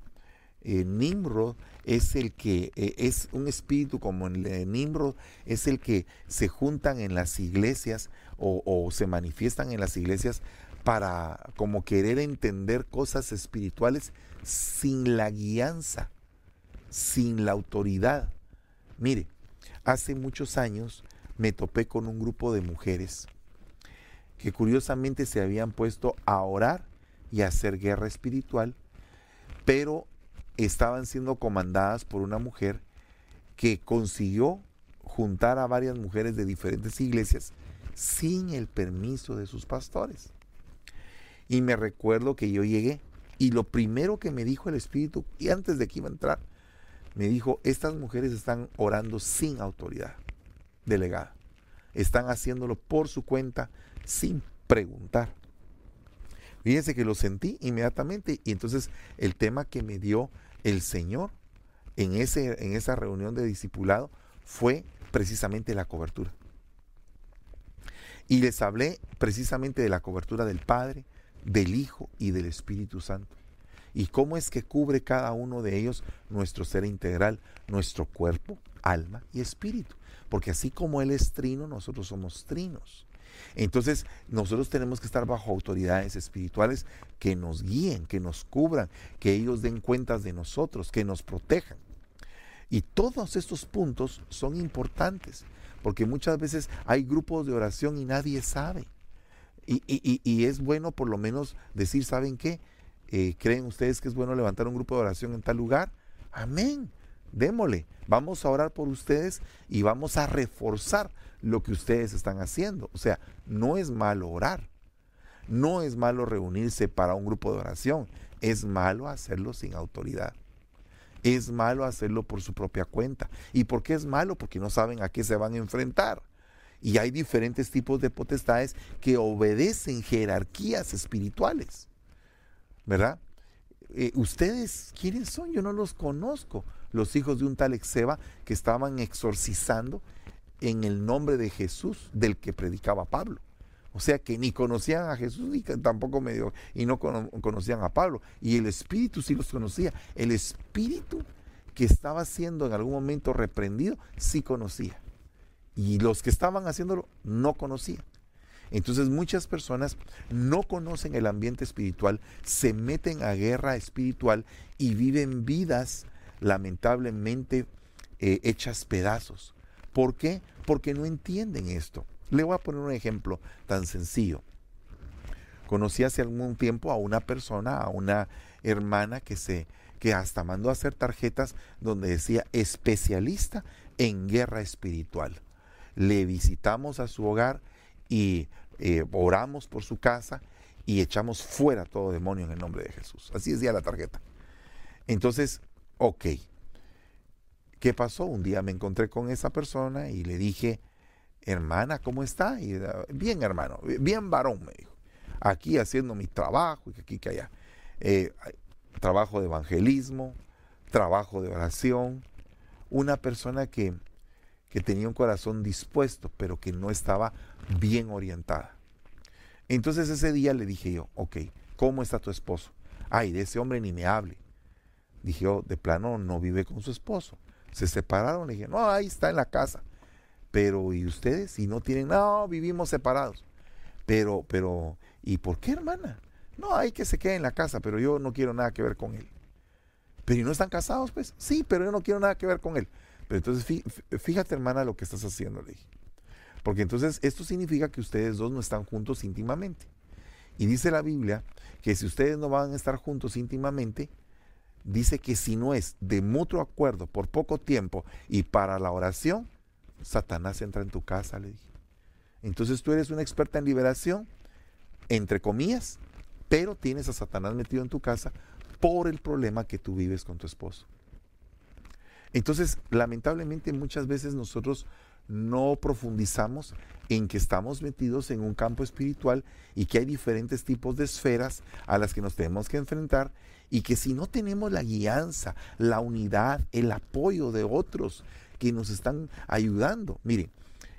eh, Nimrod es el que eh, es un espíritu como el de Nimrod, es el que se juntan en las iglesias o, o, se manifiestan en las iglesias para como querer entender cosas espirituales sin la guianza, sin la autoridad. Mire, hace muchos años me topé con un grupo de mujeres que curiosamente se habían puesto a orar y hacer guerra espiritual, pero estaban siendo comandadas por una mujer que consiguió juntar a varias mujeres de diferentes iglesias sin el permiso de sus pastores. Y me recuerdo que yo llegué y lo primero que me dijo el Espíritu, y antes de que iba a entrar, me dijo, estas mujeres están orando sin autoridad delegada. Están haciéndolo por su cuenta sin preguntar. Fíjense que lo sentí inmediatamente y entonces el tema que me dio el Señor en, ese, en esa reunión de discipulado fue precisamente la cobertura. Y les hablé precisamente de la cobertura del Padre, del Hijo y del Espíritu Santo. Y cómo es que cubre cada uno de ellos nuestro ser integral, nuestro cuerpo, alma y espíritu. Porque así como Él es trino, nosotros somos trinos. Entonces, nosotros tenemos que estar bajo autoridades espirituales que nos guíen, que nos cubran, que ellos den cuentas de nosotros, que nos protejan. Y todos estos puntos son importantes, porque muchas veces hay grupos de oración y nadie sabe. Y, es bueno por lo menos decir, ¿saben qué? Eh, ¿Creen ustedes que es bueno levantar un grupo de oración en tal lugar? Amén. Démosle. Vamos a orar por ustedes y vamos a reforzar lo que ustedes están haciendo. O sea, no es malo orar. No es malo reunirse para un grupo de oración. Es malo hacerlo sin autoridad. Es malo hacerlo por su propia cuenta. ¿Y por qué es malo? Porque no saben a qué se van a enfrentar. Y hay diferentes tipos de potestades que obedecen jerarquías espirituales. ¿Verdad? Eh, ¿Ustedes quiénes son? Yo no los conozco. Los hijos de un tal Exeba que estaban exorcizando en el nombre de Jesús del que predicaba Pablo. O sea que ni conocían a Jesús ni tampoco medio y no conocían a Pablo. Y el Espíritu sí los conocía. El Espíritu que estaba siendo en algún momento reprendido sí conocía. Y los que estaban haciéndolo no conocían. Entonces muchas personas no conocen el ambiente espiritual, se meten a guerra espiritual y viven vidas lamentablemente eh, hechas pedazos. ¿Por qué? Porque no entienden esto. Le voy a poner un ejemplo tan sencillo. Conocí hace algún tiempo a una persona, a una hermana que se que hasta mandó a hacer tarjetas donde decía especialista en guerra espiritual. Le visitamos a su hogar y eh, oramos por su casa y echamos fuera todo demonio en el nombre de Jesús. Así decía la tarjeta. Entonces, ok. ¿Qué pasó? Un día me encontré con esa persona y le dije, hermana, ¿cómo está? Y, bien, hermano, bien varón, me dijo. Aquí haciendo mi trabajo, y aquí que allá. Eh, trabajo de evangelismo, trabajo de oración. Una persona que, que tenía un corazón dispuesto, pero que no estaba bien orientada. Entonces ese día le dije yo, ok, ¿cómo está tu esposo? Ay, de ese hombre ni me hable. Dije yo, de plano no vive con su esposo. Se separaron, le dije, no, ahí está en la casa. Pero, ¿y ustedes? Si no tienen, no, vivimos separados. Pero, pero, ¿y por qué, hermana? No, hay que se quede en la casa, pero yo no quiero nada que ver con él. Pero ¿y no están casados? Pues sí, pero yo no quiero nada que ver con él. Pero entonces, fíjate, hermana, lo que estás haciendo, le dije. Porque entonces esto significa que ustedes dos no están juntos íntimamente. Y dice la Biblia que si ustedes no van a estar juntos íntimamente, dice que si no es de mutuo acuerdo por poco tiempo y para la oración, Satanás entra en tu casa, le dije. Entonces tú eres una experta en liberación, entre comillas, pero tienes a Satanás metido en tu casa por el problema que tú vives con tu esposo. Entonces, lamentablemente muchas veces nosotros no profundizamos en que estamos metidos en un campo espiritual y que hay diferentes tipos de esferas a las que nos tenemos que enfrentar y que si no tenemos la guianza, la unidad, el apoyo de otros que nos están ayudando. Miren,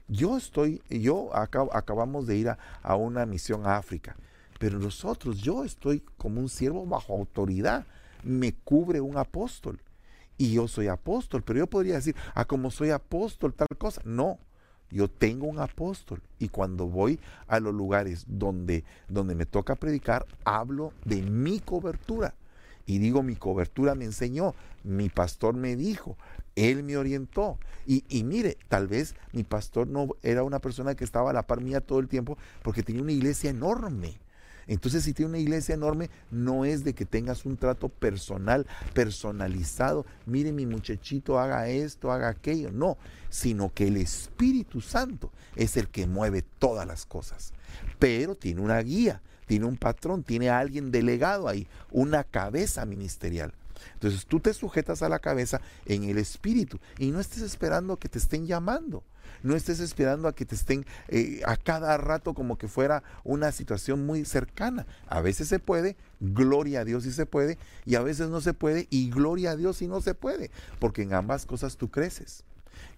yo estoy, yo acabamos de ir a, a una misión a África, pero nosotros, yo estoy como un siervo bajo autoridad, me cubre un apóstol y yo soy apóstol, pero yo podría decir, ah, como soy apóstol, tal cosa. No, yo tengo un apóstol y cuando voy a los lugares donde, donde me toca predicar, hablo de mi cobertura. Y digo, mi cobertura me enseñó, mi pastor me dijo, él me orientó. Y, y, mire, tal vez mi pastor no era una persona que estaba a la par mía todo el tiempo porque tenía una iglesia enorme. Entonces, si tiene una iglesia enorme, no es de que tengas un trato personal, personalizado. Mire, mi muchachito haga esto, haga aquello. No, sino que el Espíritu Santo es el que mueve todas las cosas. Pero tiene una guía, tiene un patrón, tiene a alguien delegado ahí, una cabeza ministerial. Entonces tú te sujetas a la cabeza en el espíritu y no estés esperando que te estén llamando. No estés esperando a que te estén eh, a cada rato como que fuera una situación muy cercana. A veces se puede, gloria a Dios si se puede, y a veces no se puede, y gloria a Dios si no se puede, porque en ambas cosas tú creces,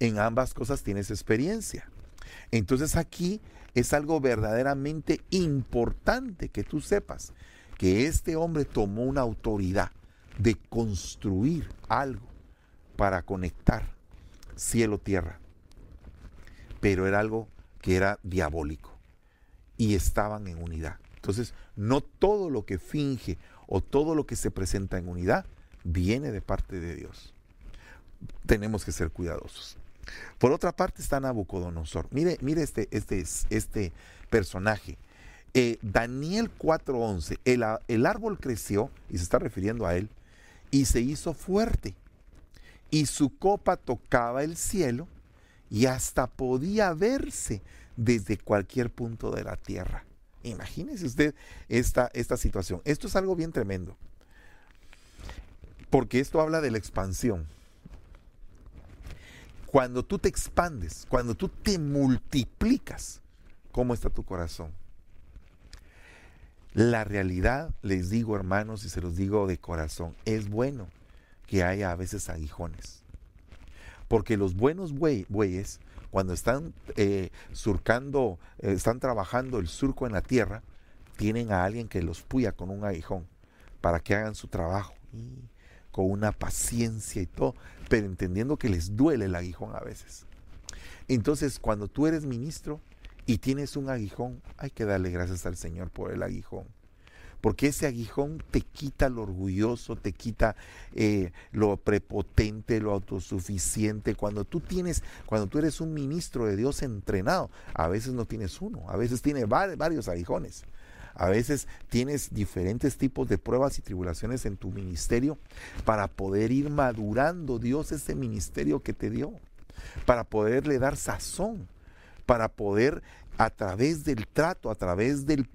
en ambas cosas tienes experiencia. Entonces aquí es algo verdaderamente importante que tú sepas que este hombre tomó una autoridad de construir algo para conectar cielo-tierra pero era algo que era diabólico y estaban en unidad. Entonces, no todo lo que finge o todo lo que se presenta en unidad viene de parte de Dios. Tenemos que ser cuidadosos. Por otra parte está Nabucodonosor. Mire, mire este, este, este personaje. Eh, Daniel 4:11, el, el árbol creció, y se está refiriendo a él, y se hizo fuerte, y su copa tocaba el cielo, y hasta podía verse desde cualquier punto de la tierra. Imagínese usted esta, esta situación. Esto es algo bien tremendo. Porque esto habla de la expansión. Cuando tú te expandes, cuando tú te multiplicas, ¿cómo está tu corazón? La realidad, les digo hermanos y se los digo de corazón, es bueno que haya a veces aguijones. Porque los buenos bueyes, cuando están eh, surcando, eh, están trabajando el surco en la tierra, tienen a alguien que los puya con un aguijón para que hagan su trabajo con una paciencia y todo, pero entendiendo que les duele el aguijón a veces. Entonces, cuando tú eres ministro y tienes un aguijón, hay que darle gracias al Señor por el aguijón. Porque ese aguijón te quita lo orgulloso, te quita eh, lo prepotente, lo autosuficiente. Cuando tú tienes, cuando tú eres un ministro de Dios entrenado, a veces no tienes uno, a veces tienes varios aguijones. A veces tienes diferentes tipos de pruebas y tribulaciones en tu ministerio para poder ir madurando Dios ese ministerio que te dio, para poderle dar sazón, para poder a través del trato, a través del,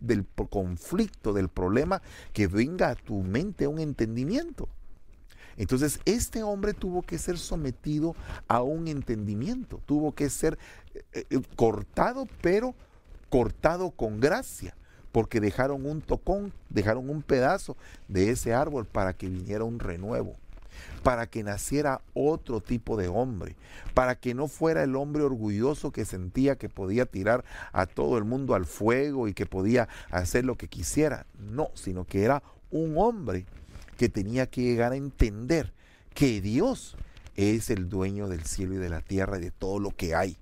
conflicto, del problema, que venga a tu mente un entendimiento. Entonces, este hombre tuvo que ser sometido a un entendimiento, tuvo que ser eh, eh, cortado, pero cortado con gracia porque dejaron un tocón, dejaron un pedazo de ese árbol para que viniera un renuevo, para que naciera otro tipo de hombre, para que no fuera el hombre orgulloso que sentía que podía tirar a todo el mundo al fuego y que podía hacer lo que quisiera, no, sino que era un hombre que tenía que llegar a entender que Dios es el dueño del cielo y de la tierra y de todo lo que hay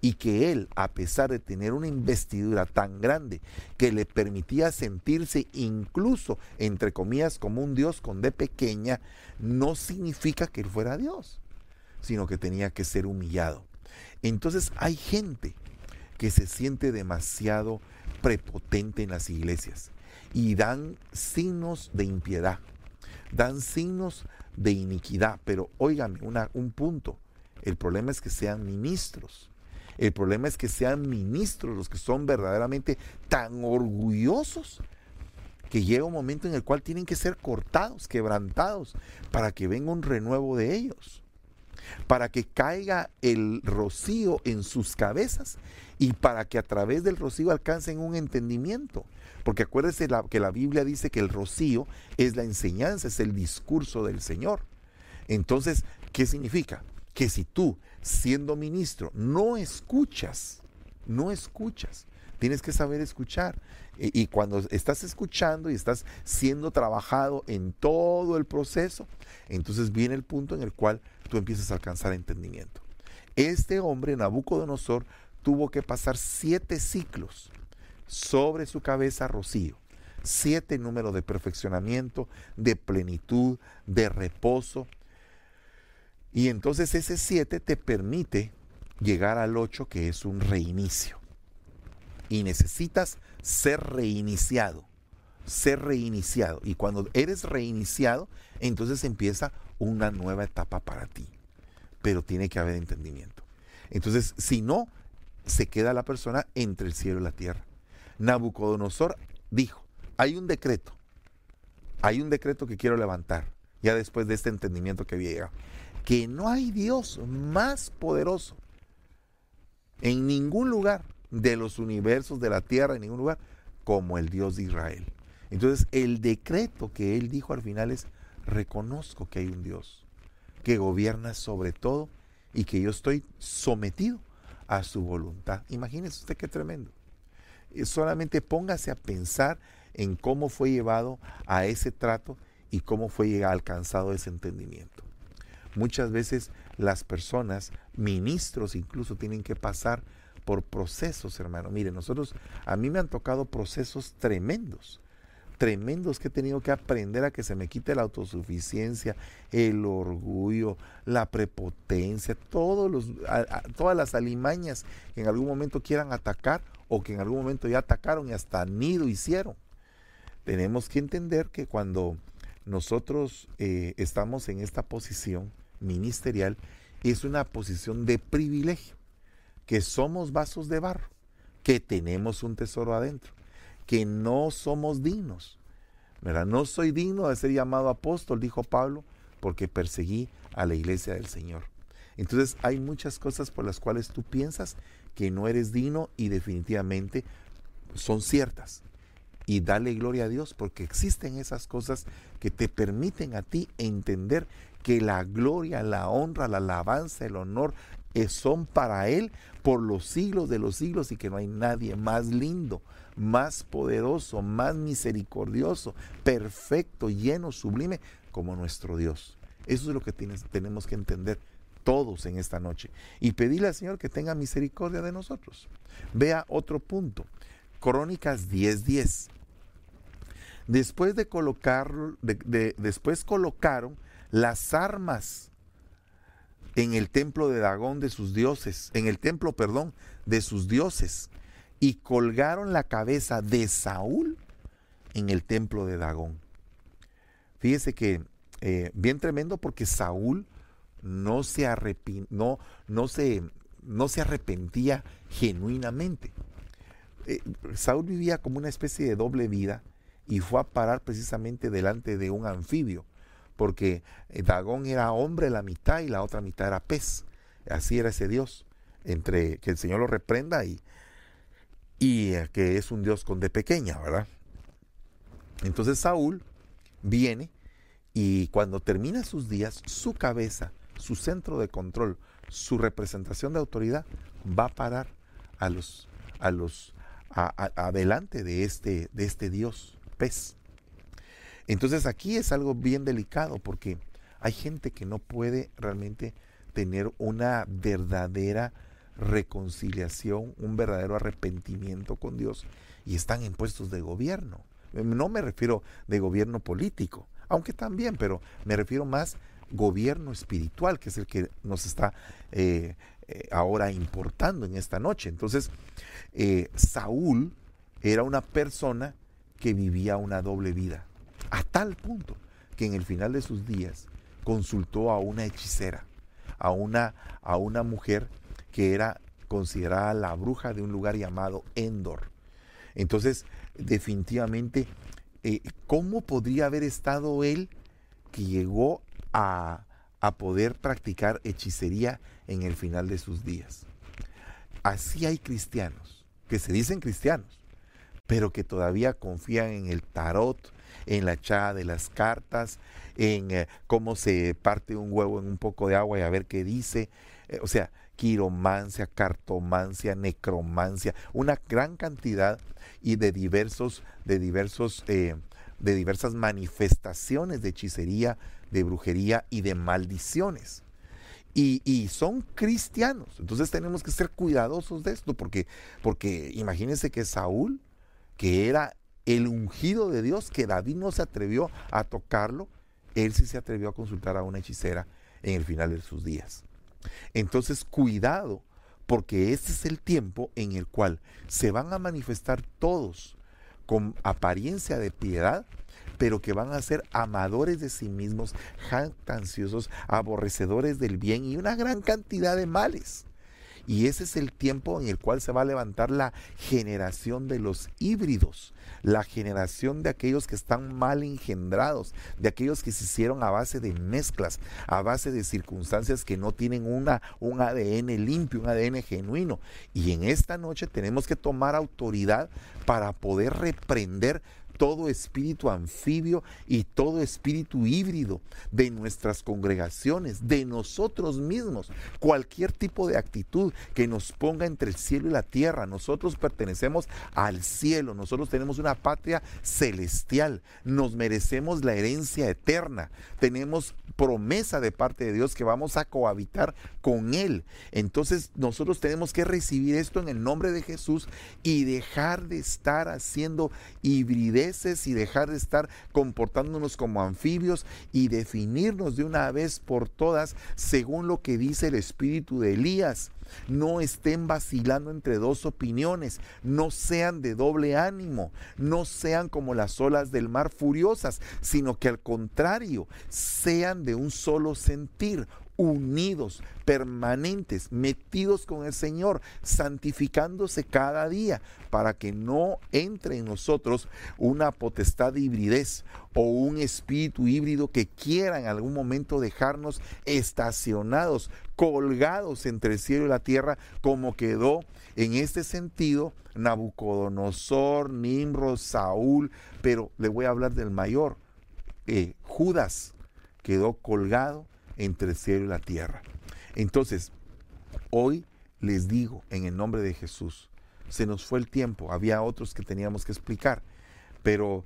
y que él, a pesar de tener una investidura tan grande que le permitía sentirse incluso, entre comillas, como un Dios con D pequeña, no significa que él fuera Dios, sino que tenía que ser humillado. Entonces hay gente que se siente demasiado prepotente en las iglesias y dan signos de impiedad, dan signos de iniquidad, pero óigame un punto, el problema es que sean ministros el problema es que sean ministros los que son verdaderamente tan orgullosos que llega un momento en el cual tienen que ser cortados, quebrantados, para que venga un renuevo de ellos, para que caiga el rocío en sus cabezas y para que a través del rocío alcancen un entendimiento. Porque acuérdense que la Biblia dice que el rocío es la enseñanza, es el discurso del Señor. Entonces, ¿qué significa? Que si tú siendo ministro, no escuchas, no escuchas. Tienes que saber escuchar. Y, cuando estás escuchando y estás siendo trabajado en todo el proceso, entonces viene el punto en el cual tú empiezas a alcanzar entendimiento. Este hombre, Nabucodonosor, tuvo que pasar siete ciclos sobre su cabeza rocío. Siete números de perfeccionamiento, de plenitud, de reposo, y entonces ese 7 te permite llegar al 8 que es un reinicio. Y necesitas ser reiniciado, ser reiniciado. Y cuando eres reiniciado, entonces empieza una nueva etapa para ti. Pero tiene que haber entendimiento. Entonces, si no, se queda la persona entre el cielo y la tierra. Nabucodonosor dijo, hay un decreto, hay un decreto que quiero levantar, ya después de este entendimiento que llega que no hay Dios más poderoso en ningún lugar de los universos de la tierra, en ningún lugar, como el Dios de Israel. Entonces, el decreto que él dijo al final es, reconozco que hay un Dios que gobierna sobre todo y que yo estoy sometido a su voluntad. Imagínese usted qué tremendo. Solamente póngase a pensar en cómo fue llevado a ese trato y cómo fue alcanzado ese entendimiento. Muchas veces las personas, ministros incluso, tienen que pasar por procesos, hermano. Mire, nosotros, a mí me han tocado procesos tremendos, tremendos que he tenido que aprender a que se me quite la autosuficiencia, el orgullo, la prepotencia, todos los, todas las alimañas que en algún momento quieran atacar o que en algún momento ya atacaron y hasta nido hicieron. Tenemos que entender que cuando nosotros eh, estamos en esta posición, ministerial es una posición de privilegio, que somos vasos de barro, que tenemos un tesoro adentro, que no somos dignos. ¿verdad? No soy digno de ser llamado apóstol, dijo Pablo, porque perseguí a la iglesia del Señor. Entonces hay muchas cosas por las cuales tú piensas que no eres digno y definitivamente son ciertas. Y dale gloria a Dios porque existen esas cosas que te permiten a ti entender que la gloria, la honra, la alabanza, el honor eh, son para Él por los siglos de los siglos y que no hay nadie más lindo, más poderoso, más misericordioso, perfecto, lleno, sublime como nuestro Dios. Eso es lo que tenemos que entender todos en esta noche y pedirle al Señor que tenga misericordia de nosotros. Vea otro punto, Crónicas 10:10. Después de colocar, después colocaron las armas en el templo de Dagón de sus dioses, en el templo, perdón, de sus dioses, y colgaron la cabeza de Saúl en el templo de Dagón. Fíjese que eh, bien tremendo porque Saúl no se, no, no, se, no se arrepentía genuinamente. Eh, Saúl vivía como una especie de doble vida y fue a parar precisamente delante de un anfibio, porque eh, Dagón era hombre la mitad y la otra mitad era pez. Así era ese Dios, entre que el Señor lo reprenda y, y que es un Dios con de pequeña, ¿verdad? Entonces Saúl viene y cuando termina sus días, su cabeza, su centro de control, su representación de autoridad va a parar a los, a los, adelante de este, de este Dios pez. Entonces aquí es algo bien delicado porque hay gente que no puede realmente tener una verdadera reconciliación, un verdadero arrepentimiento con Dios y están en puestos de gobierno. No me refiero de gobierno político, aunque también, pero me refiero más gobierno espiritual, que es el que nos está eh, eh, ahora importando en esta noche. Entonces, eh, Saúl era una persona que vivía una doble vida, a tal punto que en el final de sus días consultó a una hechicera, a una, a una mujer que era considerada la bruja de un lugar llamado Endor. Entonces, definitivamente eh, ¿cómo podría haber estado él que llegó a, a poder practicar hechicería en el final de sus días? Así hay cristianos que se dicen cristianos, pero que todavía confían en el tarot, en la echada de las cartas, en eh, cómo se parte un huevo en un poco de agua y a ver qué dice. Eh, o sea, quiromancia, cartomancia, necromancia, una gran cantidad y de diversos, de diversos, eh, de diversas manifestaciones de hechicería, de brujería y de maldiciones. Y, son cristianos. Entonces tenemos que ser cuidadosos de esto, porque, porque imagínense que Saúl, que era el ungido de Dios, que David no se atrevió a tocarlo, él sí se atrevió a consultar a una hechicera en el final de sus días. Entonces, cuidado porque este es el tiempo en el cual se van a manifestar todos con apariencia de piedad, pero que van a ser amadores de sí mismos, jactanciosos, aborrecedores del bien y una gran cantidad de males. Y ese es el tiempo en el cual se va a levantar la generación de los híbridos, la generación de aquellos que están mal engendrados, de aquellos que se hicieron a base de mezclas, a base de circunstancias que no tienen una, un ADN limpio, un ADN genuino. Y en esta noche tenemos que tomar autoridad para poder reprender todo espíritu anfibio y todo espíritu híbrido de nuestras congregaciones, de nosotros mismos, cualquier tipo de actitud que nos ponga entre el cielo y la tierra. Nosotros pertenecemos al cielo, nosotros tenemos una patria celestial, nos merecemos la herencia eterna, tenemos promesa de parte de Dios que vamos a cohabitar con Él. Entonces nosotros tenemos que recibir esto en el nombre de Jesús y dejar de estar haciendo hibridez y dejar de estar comportándonos como anfibios y definirnos de una vez por todas según lo que dice el espíritu de Elías. No estén vacilando entre dos opiniones, no sean de doble ánimo, no sean como las olas del mar furiosas, sino que al contrario, sean de un solo sentir, unidos, permanentes, metidos con el Señor, santificándose cada día, para que no entre en nosotros una potestad de hibridez o un espíritu híbrido que quiera en algún momento dejarnos estacionados, colgados entre el cielo y la tierra, como quedó en este sentido Nabucodonosor, Nimrod, Saúl, pero le voy a hablar del mayor, eh, Judas quedó colgado entre el cielo y la tierra. Entonces, hoy les digo en el nombre de Jesús, se nos fue el tiempo, había otros que teníamos que explicar, pero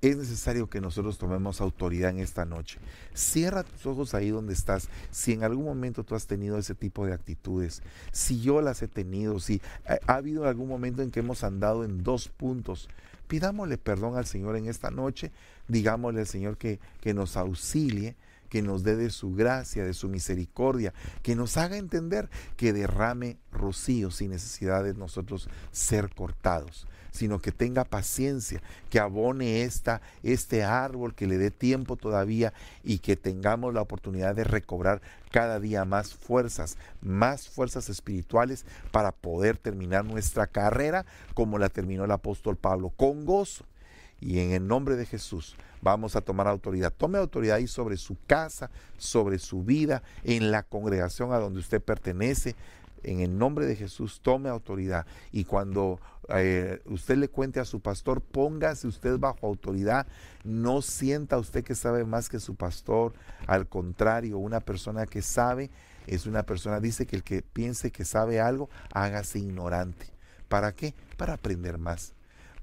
es necesario que nosotros tomemos autoridad en esta noche. Cierra tus ojos ahí donde estás. Si en algún momento tú has tenido ese tipo de actitudes, si yo las he tenido, si ha, habido algún momento en que hemos andado en dos puntos, pidámosle perdón al Señor en esta noche, digámosle al Señor que, que nos auxilie que nos dé de su gracia, de su misericordia, que nos haga entender que derrame rocío sin necesidad de nosotros ser cortados sino que tenga paciencia, que abone esta, este árbol, que le dé tiempo todavía y que tengamos la oportunidad de recobrar cada día más fuerzas, más fuerzas espirituales para poder terminar nuestra carrera como la terminó el apóstol Pablo, con gozo. Y en el nombre de Jesús vamos a tomar autoridad. Tome autoridad ahí sobre su casa, sobre su vida, en la congregación a donde usted pertenece, en el nombre de Jesús, tome autoridad. Y cuando eh, usted le cuente a su pastor, póngase usted bajo autoridad. No sienta usted que sabe más que su pastor. Al contrario, una persona que sabe es una persona, dice que el que piense que sabe algo, hágase ignorante. ¿Para qué? Para aprender más.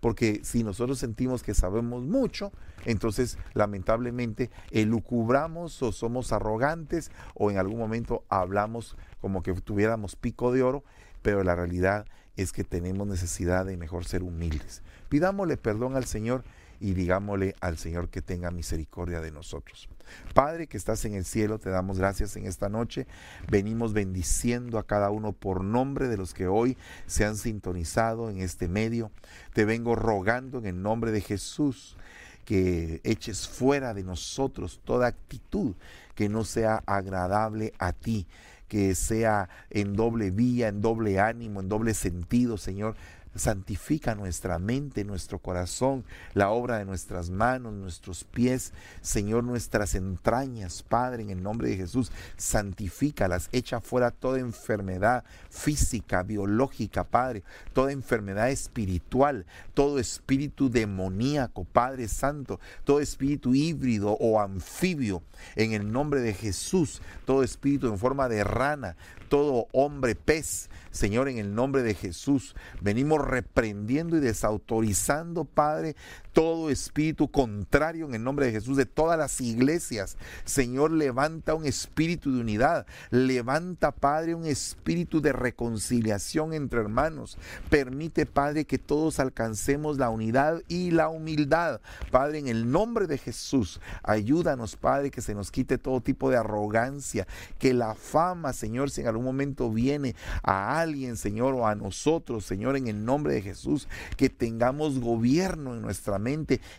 Porque si nosotros sentimos que sabemos mucho, entonces lamentablemente elucubramos o somos arrogantes o en algún momento hablamos como que tuviéramos pico de oro, pero la realidad es que tenemos necesidad de mejor ser humildes. Pidámosle perdón al Señor y digámosle al Señor que tenga misericordia de nosotros. Padre que estás en el cielo, te damos gracias en esta noche. Venimos bendiciendo a cada uno por nombre de los que hoy se han sintonizado en este medio. Te vengo rogando en el nombre de Jesús que eches fuera de nosotros toda actitud que no sea agradable a ti, que sea en doble vía, en doble ánimo, en doble sentido, Señor, Santifica nuestra mente, nuestro corazón, la obra de nuestras manos, nuestros pies, Señor, nuestras entrañas, Padre, en el nombre de Jesús, santifícalas, echa fuera toda enfermedad física, biológica, Padre, toda enfermedad espiritual, todo espíritu demoníaco, Padre Santo, todo espíritu híbrido o anfibio, en el nombre de Jesús, todo espíritu en forma de rana, todo hombre pez, Señor, en el nombre de Jesús. Venimos reprendiendo y desautorizando, Padre, todo espíritu contrario en el nombre de Jesús de todas las iglesias. Señor, levanta un espíritu de unidad. Levanta, Padre, un espíritu de reconciliación entre hermanos. Permite, Padre, que todos alcancemos la unidad y la humildad. Padre, en el nombre de Jesús, ayúdanos, Padre, que se nos quite todo tipo de arrogancia, que la fama, Señor, si en algún momento viene a alguien, Señor, o a nosotros, Señor, en el nombre de Jesús, que tengamos gobierno en nuestra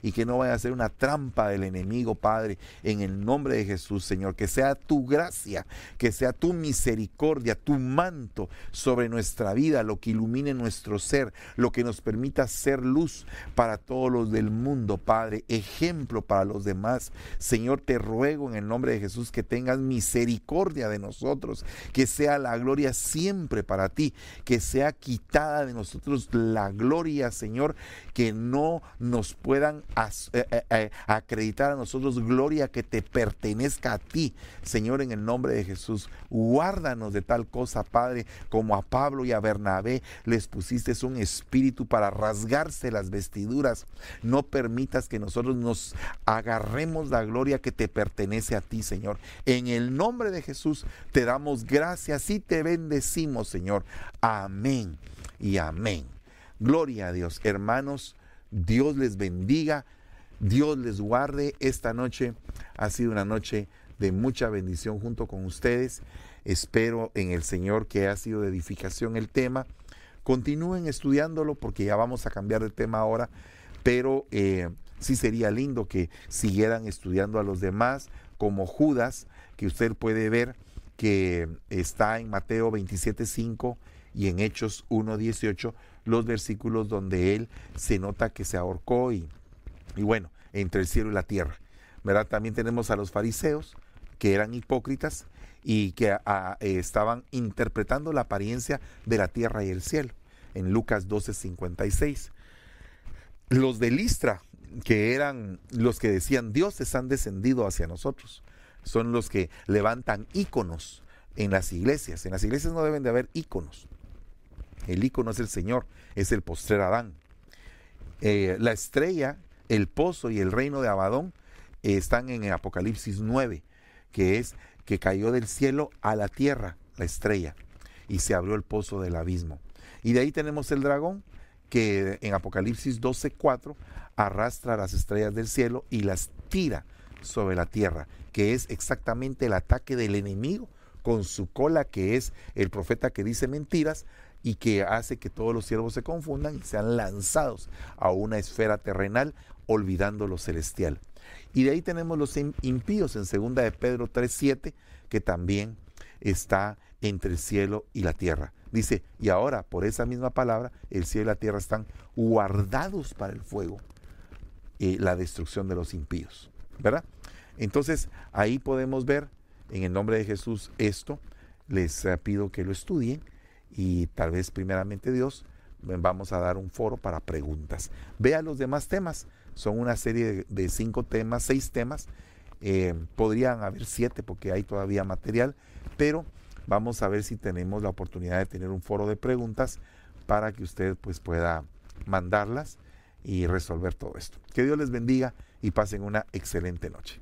y que no vaya a ser una trampa del enemigo, Padre, en el nombre de Jesús, Señor, que sea tu gracia, que sea tu misericordia, tu manto sobre nuestra vida, lo que ilumine nuestro ser, lo que nos permita ser luz para todos los del mundo, Padre, ejemplo para los demás. Señor, te ruego en el nombre de Jesús que tengas misericordia de nosotros, que sea la gloria siempre para ti, que sea quitada de nosotros la gloria, Señor, que no nos puedan eh, eh, eh, acreditar a nosotros gloria que te pertenezca a ti, Señor, en el nombre de Jesús. Guárdanos de tal cosa, Padre, como a Pablo y a Bernabé les pusiste un espíritu para rasgarse las vestiduras. No permitas que nosotros nos agarremos la gloria que te pertenece a ti, Señor. En el nombre de Jesús te damos gracias así te bendecimos, Señor. Amén y amén. Gloria a Dios. Hermanos, Dios les bendiga, Dios les guarde. Esta noche ha sido una noche de mucha bendición junto con ustedes. Espero en el Señor que ha sido de edificación el tema. Continúen estudiándolo porque ya vamos a cambiar de tema ahora, pero eh, sí sería lindo que siguieran estudiando a los demás como Judas, que usted puede ver que está en Mateo 27.5 y en Hechos 1.18, los versículos donde él se nota que se ahorcó y, y bueno, entre el cielo y la tierra. ¿verdad? También tenemos a los fariseos, que eran hipócritas y que ah, estaban interpretando la apariencia de la tierra y el cielo, en Lucas 12.56. Los de Listra, que eran los que decían, dioses han descendido hacia nosotros son los que levantan íconos en las iglesias. En las iglesias no deben de haber íconos. El ícono es el Señor, es el postrer Adán. Eh, la estrella El pozo y el reino de Abadón están en Apocalipsis 9, que es que cayó del cielo a la tierra la estrella y se abrió el pozo del abismo. Y de ahí tenemos el dragón que en Apocalipsis 12:4 arrastra las estrellas del cielo y las tira sobre la tierra, que es exactamente el ataque del enemigo con su cola, que es el profeta que dice mentiras y que hace que todos los siervos se confundan y sean lanzados a una esfera terrenal olvidando lo celestial. Y de ahí tenemos los impíos en segunda de Pedro 3:7, que también está entre el cielo y la tierra. Dice, y ahora por esa misma palabra, el cielo y la tierra están guardados para el fuego, y la destrucción de los impíos. ¿Verdad? Entonces, ahí podemos ver en el nombre de Jesús esto. Les eh, pido que lo estudien y tal vez primeramente Dios vamos a dar un foro para preguntas. Vea los demás temas. Son una serie de, cinco temas, seis temas. Eh, podrían haber siete porque hay todavía material, pero vamos a ver si tenemos la oportunidad de tener un foro de preguntas para que usted pues pueda mandarlas y resolver todo esto. Que Dios les bendiga y pasen una excelente noche.